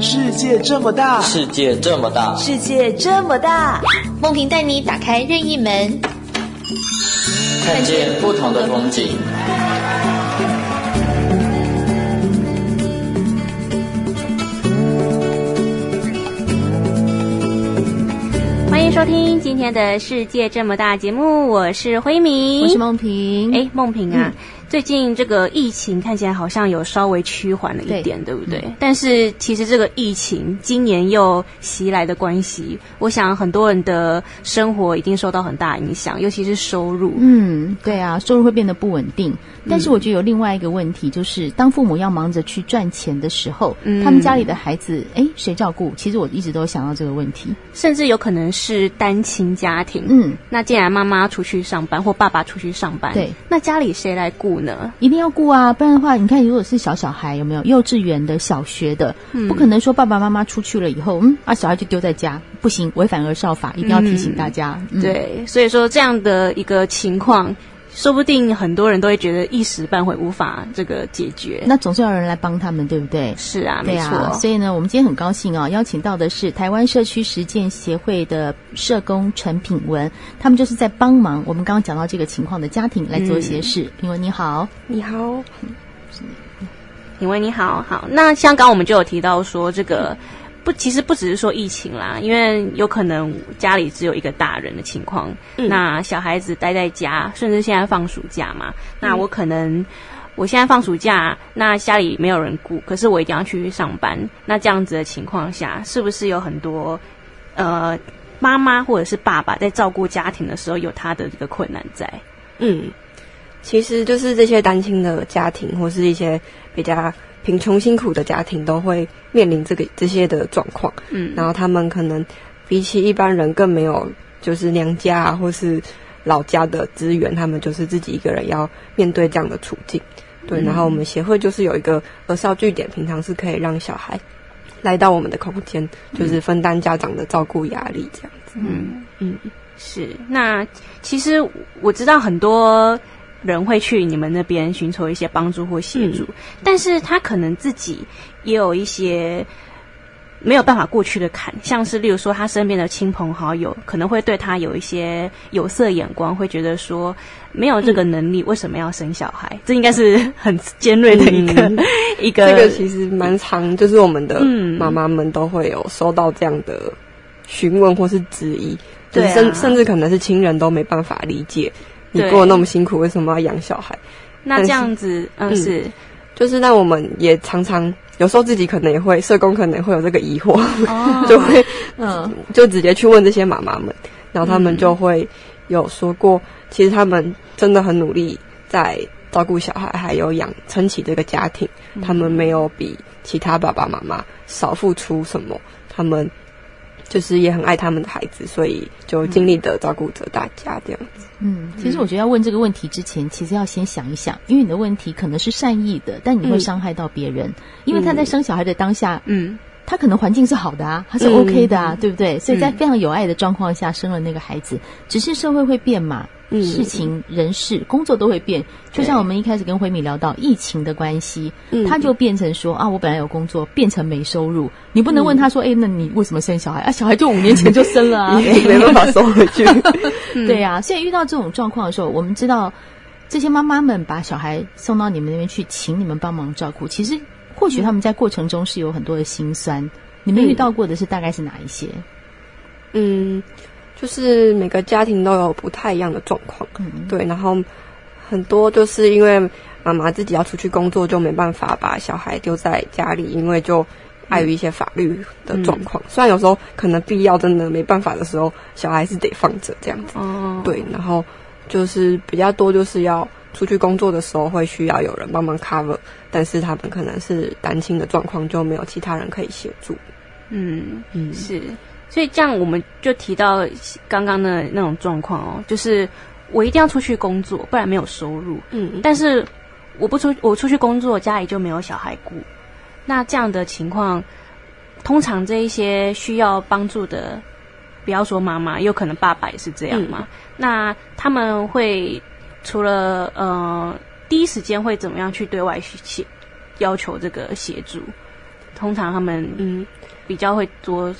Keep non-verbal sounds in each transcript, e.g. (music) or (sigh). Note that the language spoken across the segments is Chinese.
世界这么大，世界这么大，世界这么大，梦萍带你打开任意门，看见不同的风景。欢迎收听今天的《世界这么大》节目，我是辉明，我是梦萍。哎，梦萍啊。嗯最近这个疫情看起来好像有稍微趋缓了一点，对，对不对？嗯。但是其实这个疫情今年又袭来的关系，我想很多人的生活一定受到很大影响，尤其是收入。嗯，对啊，收入会变得不稳定。但是我觉得有另外一个问题，就是当父母要忙着去赚钱的时候，嗯，他们家里的孩子，哎，谁照顾？其实我一直都想到这个问题，甚至有可能是单亲家庭。嗯，那既然妈妈出去上班或爸爸出去上班，对，那家里谁来顾？一定要顾啊，不然的话，你看，如果是小小孩，有没有？幼稚园的、小学的，嗯、不可能说爸爸妈妈出去了以后，嗯，啊，小孩就丢在家，不行，违反儿少法，一定要提醒大家。对，所以说这样的一个情况，说不定很多人都会觉得一时半会无法这个解决，那总是要有人来帮他们，对不对？是啊，没错。所以呢，我们今天很高兴啊、哦，邀请到的是台湾社区实践协会的社工陈品文，他们就是在帮忙我们刚刚讲到这个情况的家庭来做一些事。嗯、品文你好，你好，品文你好，好。那像刚刚我们就有提到说这个。嗯不，其实不只是说疫情啦，因为有可能家里只有一个大人的情况，嗯、那小孩子待在家，甚至现在放暑假嘛，那我可能、嗯、我现在放暑假，那家里没有人顾，可是我一定要去上班，那这样子的情况下，是不是有很多呃妈妈或者是爸爸在照顾家庭的时候有他的这个困难在？嗯，其实就是这些单亲的家庭或是一些比较。贫穷辛苦的家庭都会面临这个这些的状况，嗯，然后他们可能比起一般人更没有就是娘家啊或是老家的资源，他们就是自己一个人要面对这样的处境，对。嗯、然后我们协会就是有一个儿少据点，平常是可以让小孩来到我们的空间，就是分担家长的照顾压力这样子。嗯嗯，是。那其实我知道很多。人会去你们那边寻求一些帮助或协助，嗯、但是他可能自己也有一些没有办法过去的坎，像是例如说他身边的亲朋好友可能会对他有一些有色眼光，会觉得说没有这个能力，为什么要生小孩？嗯、这应该是很尖锐的一个、嗯、(laughs) 一个。这个其实蛮常，就是我们的妈妈们都会有收到这样的询问或是质疑，对、啊，甚甚至可能是亲人都没办法理解。你过那么辛苦，为什么要养小孩？那这样子，嗯，是，就是那我们也常常有时候自己可能也会，社工可能会有这个疑惑，哦、(laughs) 就会，嗯，就直接去问这些妈妈们，然后他们就会有说过，嗯、其实他们真的很努力在照顾小孩，还有养撑起这个家庭，嗯、他们没有比其他爸爸妈妈少付出什么，他们。就是也很爱他们的孩子，所以就尽力的照顾着大家这样子。嗯，其实我觉得要问这个问题之前，其实要先想一想，因为你的问题可能是善意的，但你会伤害到别人。嗯、因为他在生小孩的当下，嗯，他可能环境是好的啊，他是 OK 的啊，嗯、对不对？所以在非常有爱的状况下生了那个孩子，只是社会会变嘛。嗯、事情、人事、工作都会变，就像我们一开始跟辉敏聊到疫情的关系，嗯、他就变成说啊，我本来有工作，变成没收入。你不能问他说，哎、嗯，那你为什么生小孩啊？小孩就五年前就生了啊，(laughs) 没办法收回去。(laughs) 对呀、啊，所以遇到这种状况的时候，我们知道这些妈妈们把小孩送到你们那边去，请你们帮忙照顾。其实或许他们在过程中是有很多的心酸。你们遇到过的是大概是哪一些？嗯。就是每个家庭都有不太一样的状况，嗯、对，然后很多就是因为妈妈自己要出去工作，就没办法把小孩丢在家里，因为就碍于一些法律的状况。嗯、虽然有时候可能必要真的没办法的时候，小孩是得放着这样子，哦、对，然后就是比较多就是要出去工作的时候会需要有人帮忙 cover，但是他们可能是单亲的状况，就没有其他人可以协助。嗯嗯，是。所以这样我们就提到刚刚的那种状况哦，就是我一定要出去工作，不然没有收入。嗯，但是我不出，我出去工作，家里就没有小孩顾。那这样的情况，通常这一些需要帮助的，不要说妈妈，有可能爸爸也是这样嘛。嗯，那他们会除了呃第一时间会怎么样去对外协要求这个协助？通常他们嗯比较会多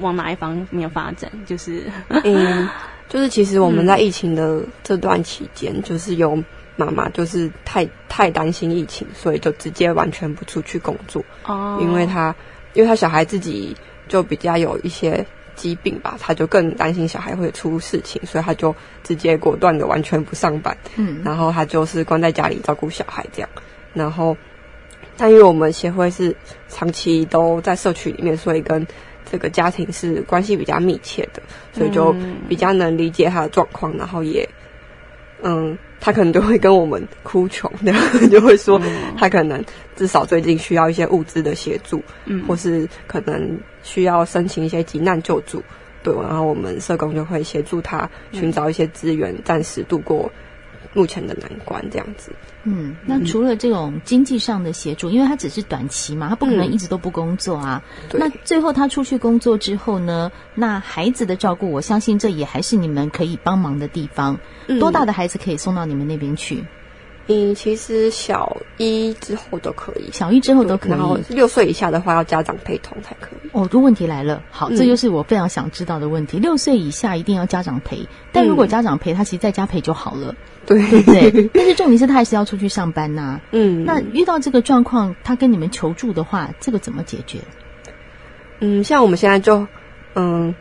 往哪一方面发展？就是嗯，就是其实我们在疫情的这段期间，嗯、就是有妈妈就是太太担心疫情，所以就直接完全不出去工作哦，因为他因为他小孩自己就比较有一些。疾病吧，他就更担心小孩会出事情，所以他就直接果断的完全不上班。嗯，然后他就是关在家里照顾小孩这样。然后，但因为我们协会是长期都在社区里面，所以跟这个家庭是关系比较密切的，所以就比较能理解他的状况。然后也，嗯，他可能就会跟我们哭穷，然后就会说他可能至少最近需要一些物资的协助，嗯，或是可能。需要申请一些急难救助，对，然后我们社工就会协助他寻找一些资源，暂时度过目前的难关，这样子。嗯，那除了这种经济上的协助，因为他只是短期嘛，他不可能一直都不工作啊。嗯、那最后他出去工作之后呢？那孩子的照顾，我相信这也还是你们可以帮忙的地方。嗯、多大的孩子可以送到你们那边去？嗯，其实小一之后都可以，小一之后都可以。然后六岁以下的话，要家长陪同才可以。哦，这问题来了，好，这就是我非常想知道的问题。嗯、六岁以下一定要家长陪，但如果家长陪，他其实在家陪就好了，(laughs) 对、嗯、对。但是重点是他还是要出去上班呐、啊。嗯，那遇到这个状况，他跟你们求助的话，这个怎么解决？嗯，像我们现在就，嗯，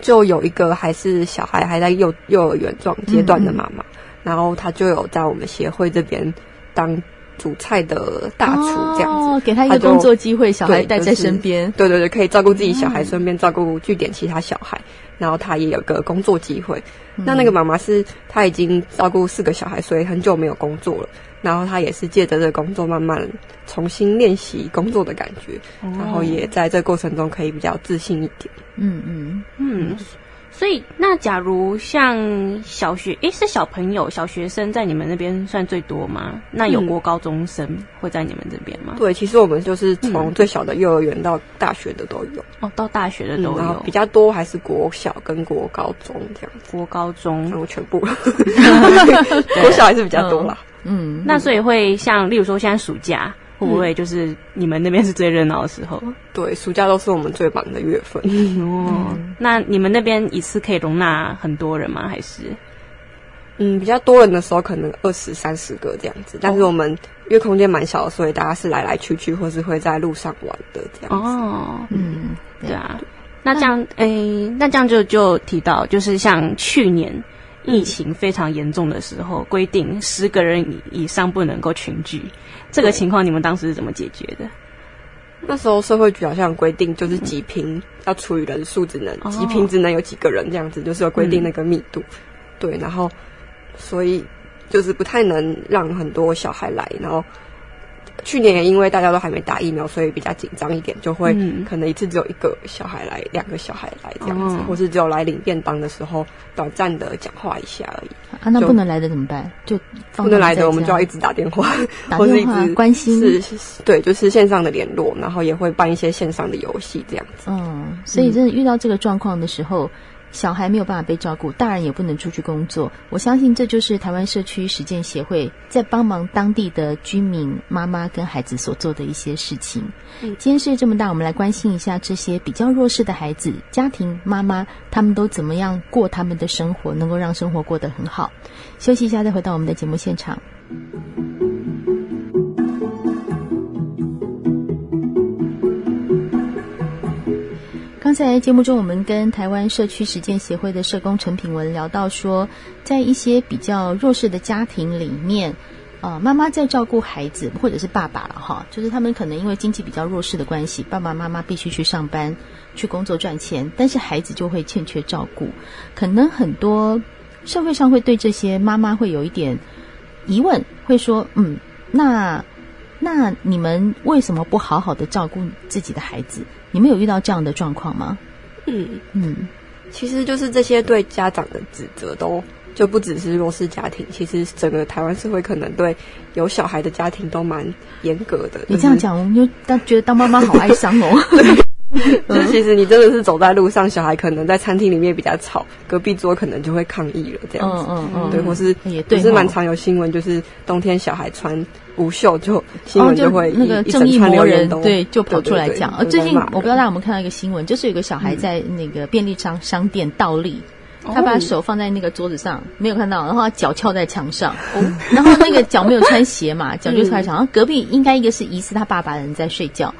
就有一个还是小孩还在幼幼儿园状阶段的妈妈。嗯嗯然后他就有在我们协会这边当煮菜的大厨，这样子，哦，给他一个工作机会，小孩带在身边，对对对，可以照顾自己小孩，顺便照顾据点其他小孩。然后他也有个工作机会。那那个妈妈是她已经照顾四个小孩，所以很久没有工作了。然后她也是借着这个工作，慢慢重新练习工作的感觉。然后也在这个过程中可以比较自信一点。嗯嗯嗯。所以，那假如像小学，诶，是小朋友、小学生在你们那边算最多吗？那有过高中生会在你们这边吗？嗯、对，其实我们就是从最小的幼儿园到大学的都有。哦，到大学的都有。嗯、然后比较多还是国小跟国高中这样子。国高中，我全部。(laughs) (laughs) 国小还是比较多啦。嗯，那所以会像，例如说现在暑假。会不会就是你们那边是最热闹的时候？对，暑假都是我们最忙的月份。哦，那你们那边一次可以容纳很多人吗？还是？嗯，比较多人的时候可能二十三十个这样子，但是我们因为空间蛮小的，所以大家是来来去去，或是会在路上玩的这样子。哦，嗯，对啊。那这样，哎，那这样就就提到，就是像去年疫情非常严重的时候，规定十个人以上不能够群聚。这个情况你们当时是怎么解决的？那时候社会局好像规定，就是几平要除以人数，只能、嗯、几平只能有几个人这样子，就是有规定那个密度。嗯、对，然后所以就是不太能让很多小孩来，然后。去年也因为大家都还没打疫苗，所以比较紧张一点，就会可能一次只有一个小孩来，两个小孩来这样子，嗯、或是只有来领便当的时候，短暂的讲话一下而已。啊，那不能来的怎么办？就不能来的，我们就要一直打电话，打电话或是一直关心，对，就是线上的联络，然后也会办一些线上的游戏这样子。嗯，所以真的遇到这个状况的时候。小孩没有办法被照顾，大人也不能出去工作。我相信这就是台湾社区实践协会在帮忙当地的居民妈妈跟孩子所做的一些事情。嗯，今天世界这么大，我们来关心一下这些比较弱势的孩子、家庭妈妈，他们都怎么样过他们的生活，能够让生活过得很好。休息一下，再回到我们的节目现场。刚才节目中，我们跟台湾社区实践协会的社工陈品文聊到说，在一些比较弱势的家庭里面，呃，妈妈在照顾孩子，或者是爸爸了哈，就是他们可能因为经济比较弱势的关系，爸爸妈妈必须去上班去工作赚钱，但是孩子就会欠缺照顾，可能很多社会上会对这些妈妈会有一点疑问，会说，嗯，那。那你们为什么不好好的照顾自己的孩子？你们有遇到这样的状况吗？嗯嗯，其实就是这些对家长的指责都就不只是弱势家庭，其实整个台湾社会可能对有小孩的家庭都蛮严格的。你这样讲，我们就当觉得当妈妈好哀伤哦。(laughs) (laughs) (laughs) 就其实你真的是走在路上，小孩可能在餐厅里面比较吵，隔壁桌可能就会抗议了这样子。嗯嗯嗯，对，或是也是蛮常有新闻，就是冬天小孩穿无袖就新闻就会、那个正义魔人对就跑出来讲。呃最近我不知道大家有没有看到一个新闻，就是有个小孩在那个便利商商店倒立。他把手放在那个桌子上，没有看到，然后他脚翘在墙上，哦、然后那个脚没有穿鞋嘛，脚就在墙上。然后隔壁应该一个是疑似他爸爸的人在睡觉，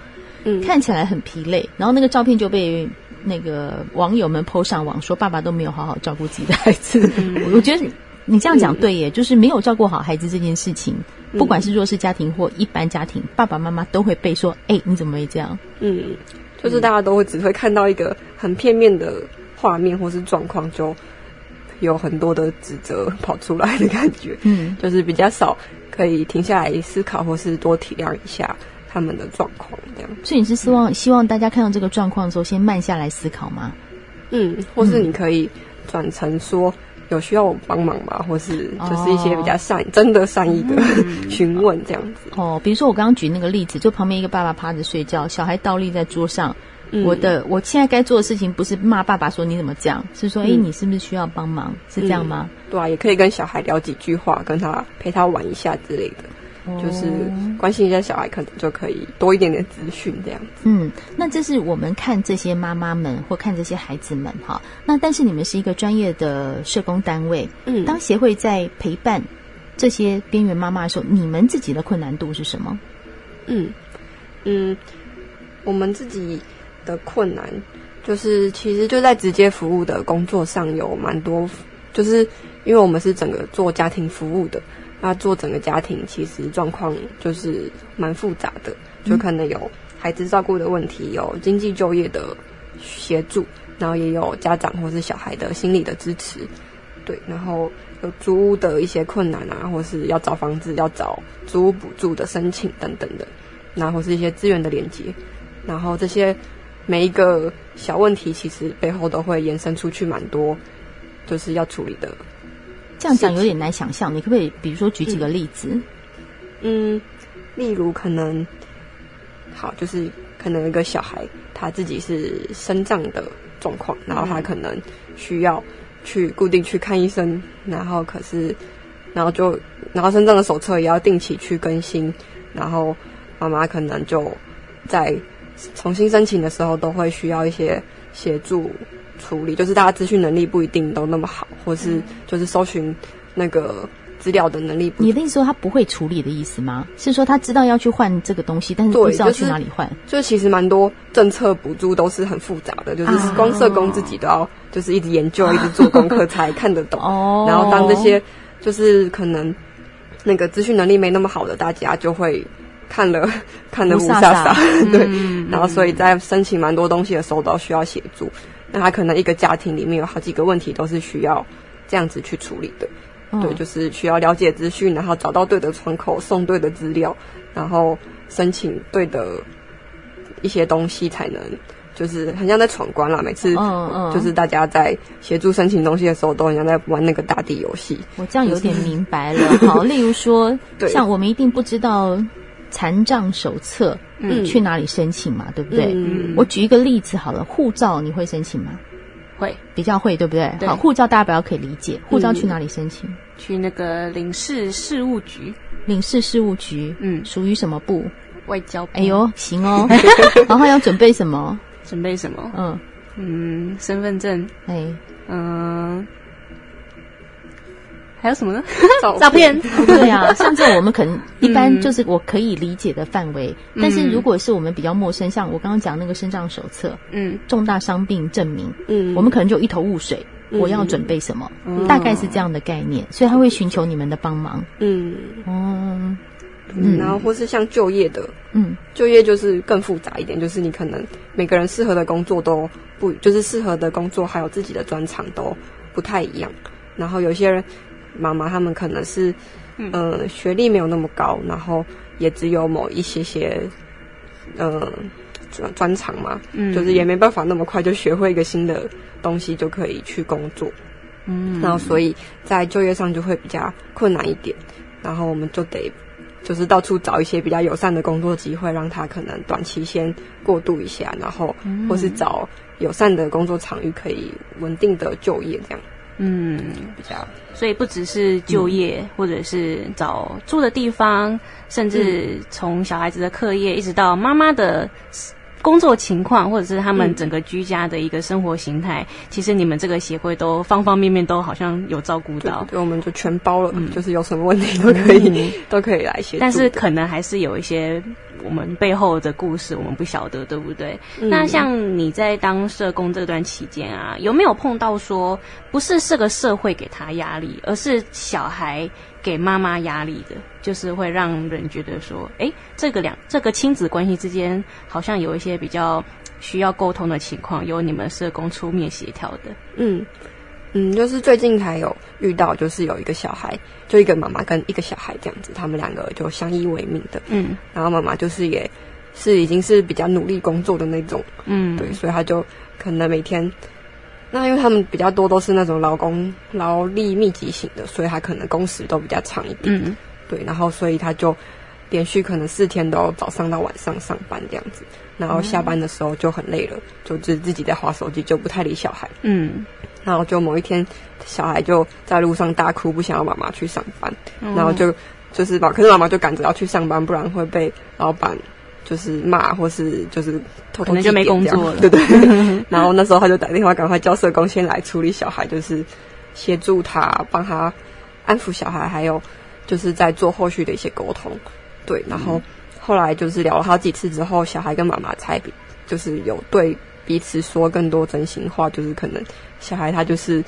嗯，看起来很疲累。然后那个照片就被那个网友们 po 上网，说爸爸都没有好好照顾自己的孩子。嗯、我觉得你这样讲对耶，就是没有照顾好孩子这件事情，不管是弱势家庭或一般家庭，爸爸妈妈都会被说，哎，你怎么没这样？嗯，就是大家都会只会看到一个很片面的。画面或是状况，就有很多的指责跑出来的感觉，嗯，就是比较少可以停下来思考，或是多体谅一下他们的状况，这样。所以你是希望希望大家看到这个状况的时候，先慢下来思考吗？嗯，或是你可以转成说有需要我帮忙吗？或是就是一些比较善、哦、真的善意的 (laughs) 询问这样子。哦，比如说我刚刚举那个例子，就旁边一个爸爸趴着睡觉，小孩倒立在桌上。嗯、我的我现在该做的事情不是骂爸爸说你怎么这样，是说哎、嗯，你是不是需要帮忙？是这样吗？对啊，也可以跟小孩聊几句话，跟他陪他玩一下之类的，哦、就是关心一下小孩，可能就可以多一点点资讯这样子。嗯，那这是我们看这些妈妈们或看这些孩子们哈。那但是你们是一个专业的社工单位，嗯，当协会在陪伴这些边缘妈妈的时候，你们自己的困难度是什么？嗯嗯，我们自己。的困难就是，其实就在直接服务的工作上有蛮多，就是因为我们是整个做家庭服务的，那做整个家庭其实状况就是蛮复杂的，就可能有孩子照顾的问题，有经济就业的协助，然后也有家长或是小孩的心理的支持，对，然后有租屋的一些困难啊，或是要找房子、要找租屋补助的申请等等的，然后或是一些资源的连接，然后这些。每一个小问题，其实背后都会延伸出去蛮多，就是要处理的。这样讲有点难想象，你可不可以比如说举几个例子？嗯，例如可能，好，就是可能一个小孩他自己是生障的状况，然后他可能需要去固定去看医生，然后可是，然后就，然后生障的手册也要定期去更新，然后妈妈可能就在。重新申请的时候，都会需要一些协助处理，就是大家资讯能力不一定都那么好，或是就是搜寻那个资料的能力不。你的意思说他不会处理的意思吗？是说他知道要去换这个东西，但是不知道去哪里换？就是、就是、其实蛮多政策补助都是很复杂的，就是光社工自己都要就是一直研究、啊、一直做功课 (laughs) 才看得懂。哦。然后当这些就是可能那个资讯能力没那么好的大家就会。看了看了雾煞煞，(laughs) 对、嗯，然后所以在申请蛮多东西的时候都需要协助。那他可能一个家庭里面有好几个问题都是需要这样子去处理的，嗯、对，就是需要了解资讯，然后找到对的窗口，送对的资料，然后申请对的一些东西，才能就是很像在闯关啦。每次就是大家在协助申请东西的时候，都很像在玩那个大地游戏。我这样有点明白了。好，例如说，(laughs) 对，像我们一定不知道。残障手册，嗯，去哪里申请嘛？对不对？嗯，我举一个例子好了，护照你会申请吗？会，比较会，对不对？对。好，护照大家比较可以理解。护照去哪里申请？嗯，去那个领事事务局。领事事务局，嗯，属于什么部？外交部。哎呦，行哦。(laughs) 然后要准备什么？准备什么？嗯嗯，身份证。哎，嗯。还有什么呢？(laughs) 照片，对啊，像这种我们可能一般就是我可以理解的范围，嗯，但是如果是我们比较陌生，像我刚刚讲那个身障手册，嗯，重大伤病证明，嗯，我们可能就一头雾水，嗯，我要准备什么，嗯，大概是这样的概念，所以他会寻求你们的帮忙，嗯，哦，嗯，然后或是像就业的，嗯，就业就是更复杂一点，就是你可能每个人适合的工作都不，就是适合的工作还有自己的专长都不太一样，然后有些人。妈妈他们可能是，嗯、呃，学历没有那么高，然后也只有某一些些，呃，专专长嘛，嗯，就是也没办法那么快就学会一个新的东西就可以去工作，嗯，然后所以在就业上就会比较困难一点，然后我们就得就是到处找一些比较友善的工作机会，让他可能短期先过渡一下，然后或是找友善的工作场域可以稳定的就业这样。嗯，比较。所以不只是就业，嗯、或者是找住的地方，甚至从小孩子的课业，一直到妈妈的。工作情况，或者是他们整个居家的一个生活形态，嗯、其实你们这个协会都方方面面都好像有照顾到，对，我们就全包了，嗯、就是有什么问题都可以，嗯、都可以来协助。但是可能还是有一些我们背后的故事，我们不晓得，对不对？嗯、那像你在当社工这段期间啊，有没有碰到说，不是这个社会给他压力，而是小孩？给妈妈压力的，就是会让人觉得说，哎，这个两这个亲子关系之间好像有一些比较需要沟通的情况，由你们社工出面协调的。嗯嗯，就是最近才有遇到，就是有一个小孩，就一个妈妈跟一个小孩这样子，他们两个就相依为命的。嗯，然后妈妈就是也是已经是比较努力工作的那种。嗯，对，所以他就可能每天。那因为他们比较多都是那种劳工劳力密集型的，所以他可能工时都比较长一点。嗯，对，然后所以他就连续可能四天都早上到晚上上班这样子，然后下班的时候就很累了，就自自己在划手机，就不太理小孩。嗯，然后就某一天，小孩就在路上大哭，不想要妈妈去上班，嗯、然后就就是把，可是妈妈就赶着要去上班，不然会被老板。就是骂，或是就是偷偷就没工作了，对对。(laughs) 然后那时候他就打电话，赶快叫社工先来处理小孩，就是协助他，帮他安抚小孩，还有就是在做后续的一些沟通。对，然后后来就是聊了好几次之后，小孩跟妈妈才比就是有对彼此说更多真心话，就是可能小孩他就是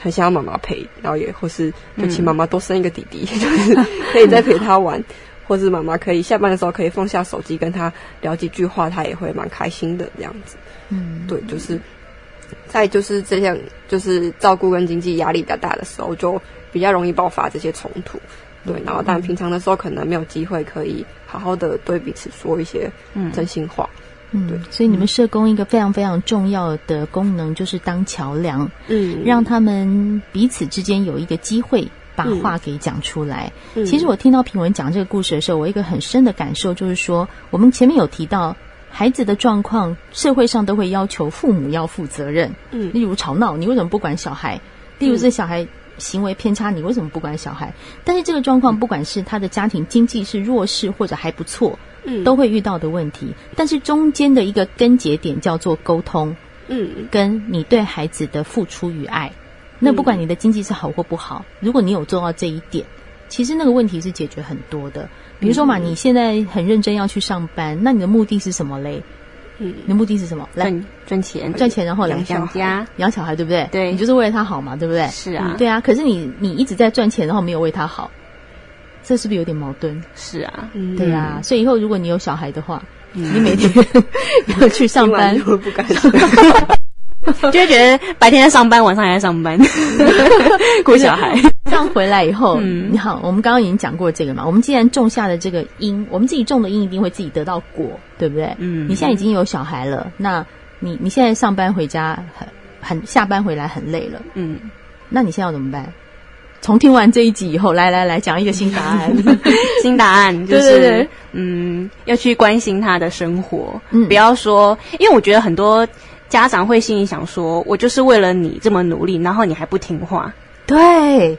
很想要妈妈陪，然后也或是就请妈妈多生一个弟弟，嗯、(laughs) 就是可以再陪他玩。或是妈妈可以下班的时候可以放下手机跟他聊几句话，他也会蛮开心的这样子。嗯，对，就是在就是这样，就是照顾跟经济压力比较大的时候，就比较容易爆发这些冲突。对，然后但平常的时候可能没有机会可以好好的对彼此说一些真心话。嗯，对，所以你们社工一个非常非常重要的功能就是当桥梁，嗯，让他们彼此之间有一个机会。把话给讲出来。嗯、其实我听到品文讲这个故事的时候，我一个很深的感受就是说，我们前面有提到孩子的状况，社会上都会要求父母要负责任。嗯，例如吵闹，你为什么不管小孩？例如这小孩行为偏差，你为什么不管小孩？但是这个状况，不管是他的家庭经济是弱势或者还不错，嗯，都会遇到的问题。但是中间的一个根节点叫做沟通，嗯，跟你对孩子的付出与爱。那不管你的经济是好或不好，如果你有做到这一点，其实那个问题是解决很多的。比如说嘛，你现在很认真要去上班，那你的目的是什么嘞？嗯，你的目的是什么？来赚赚钱，赚钱，然后养养家，养小孩，对不对？对，你就是为了他好嘛，对不对？是啊，对啊。可是你你一直在赚钱，然后没有为他好，这是不是有点矛盾？是啊，对啊。所以以后如果你有小孩的话，你每天 (laughs) 要去上班，会不敢。(laughs) (laughs) 就会觉得白天在上班，晚上还在上班，(laughs) 顾小孩。这样回来以后，嗯、你好，我们刚刚已经讲过这个嘛。我们既然种下的这个因，我们自己种的因一定会自己得到果，对不对？嗯。你现在已经有小孩了，那你你现在上班回家很很下班回来很累了，嗯。那你现在要怎么办？从听完这一集以后，来来来讲一个新答案。(laughs) 新答案就是，对对对嗯，要去关心他的生活，嗯、不要说，因为我觉得很多。家长会心里想说：“我就是为了你这么努力，然后你还不听话。”对，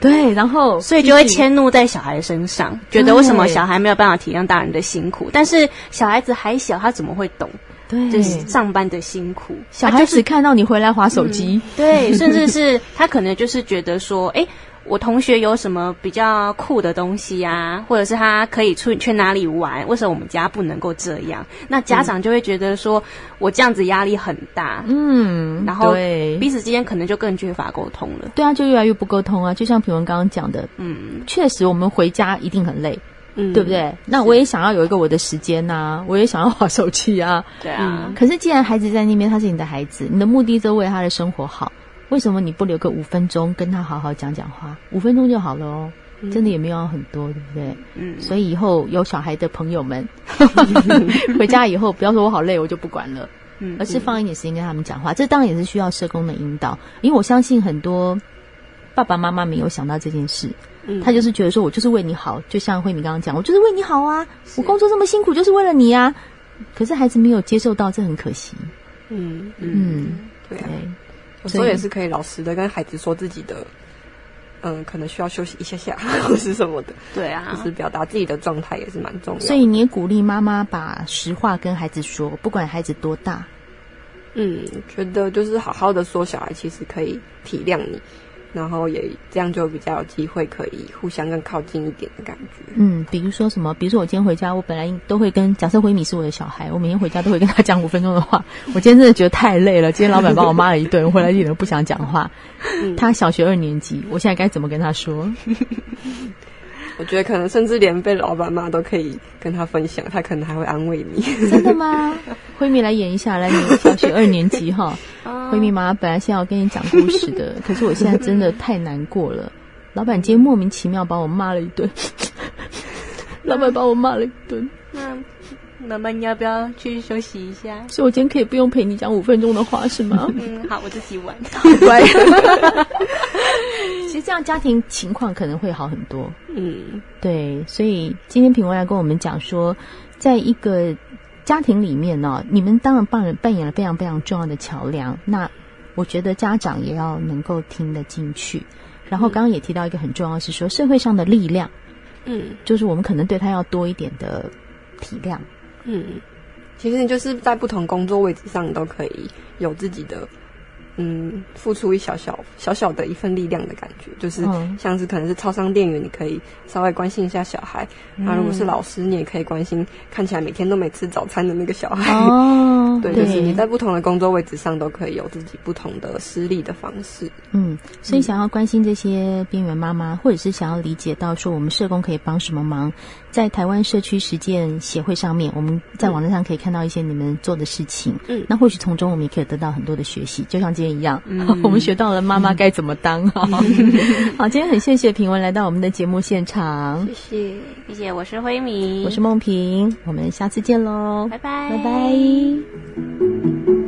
对，然后所以就会迁怒在小孩身上，觉得为什么小孩没有办法体谅大人的辛苦？但是小孩子还小，他怎么会懂？对，就是上班的辛苦。小孩子看到你回来划手机，嗯、对，甚至是他可能就是觉得说：“哎。”我同学有什么比较酷的东西啊？或者是他可以出去哪里玩？为什么我们家不能够这样？那家长就会觉得说，我这样子压力很大，嗯，然后彼此之间可能就更缺乏沟通了。对啊，就越来越不沟通啊。就像品文刚刚讲的，嗯，确实我们回家一定很累，嗯，对不对？那我也想要有一个我的时间呐、啊，我也想要滑手机啊，对啊、嗯。可是既然孩子在那边，他是你的孩子，你的目的就为他的生活好。为什么你不留个五分钟跟他好好讲讲话？五分钟就好了哦，嗯、真的也没有很多，对不对？嗯。所以以后有小孩的朋友们，(laughs) 回家以后不要说我好累，我就不管了，嗯，而是放一点时间跟他们讲话。这当然也是需要社工的引导，因为我相信很多爸爸妈妈没有想到这件事，嗯，他就是觉得说我就是为你好，就像慧敏刚刚讲，我就是为你好啊，我工作这么辛苦就是为了你啊。可是孩子没有接受到，这很可惜。嗯嗯，嗯对。有时候也是可以老实的跟孩子说自己的，嗯，可能需要休息一下下 (laughs) 或是什么的。对啊，就是表达自己的状态也是蛮重要的。所以你也鼓励妈妈把实话跟孩子说，不管孩子多大。嗯，觉得就是好好的说，小孩其实可以体谅你。然后也这样就比较有机会可以互相更靠近一点的感觉。嗯，比如说什么？比如说我今天回家，我本来都会跟假设辉米是我的小孩，我每天回家都会跟他讲五分钟的话。(laughs) 我今天真的觉得太累了，今天老板把我骂了一顿，回来一点都不想讲话。嗯、他小学二年级，我现在该怎么跟他说？我觉得可能甚至连被老板骂都可以跟他分享，他可能还会安慰你。(laughs) 真的吗？辉米来演一下，来，你小学二年级哈。(laughs) 辉米妈本来是要跟你讲故事的，(laughs) 可是我现在真的太难过了。老板今天莫名其妙把我骂了一顿，老板把我骂了一顿。那妈妈，你要不要去休息一下？所以我今天可以不用陪你讲五分钟的话，是吗？嗯，好，我自己玩。乖。其实这样家庭情况可能会好很多。嗯，对。所以今天品文来跟我们讲说，在一个家庭里面呢、哦，你们当然扮扮演了非常非常重要的桥梁。那我觉得家长也要能够听得进去。然后刚刚也提到一个很重要是说社会上的力量。嗯，就是我们可能对他要多一点的体谅。嗯，其实你就是在不同工作位置上都可以有自己的。嗯，付出一小小小小的一份力量的感觉，就是像是可能是超商店员，你可以稍微关心一下小孩；那、嗯、如果是老师，你也可以关心看起来每天都没吃早餐的那个小孩。哦，(laughs) 对，就是你在不同的工作位置上都可以有自己不同的施力的方式。嗯，所以想要关心这些边缘妈妈，或者是想要理解到说我们社工可以帮什么忙，在台湾社区实践协会上面，我们在网站上可以看到一些你们做的事情。嗯，那或许从中我们也可以得到很多的学习，就像今天。一样，嗯、(laughs) 我们学到了妈妈该怎么当。好，(laughs) 好，今天很谢谢平文来到我们的节目现场，谢谢，谢谢。我是辉明，我是梦萍，我们下次见喽，拜拜，拜拜。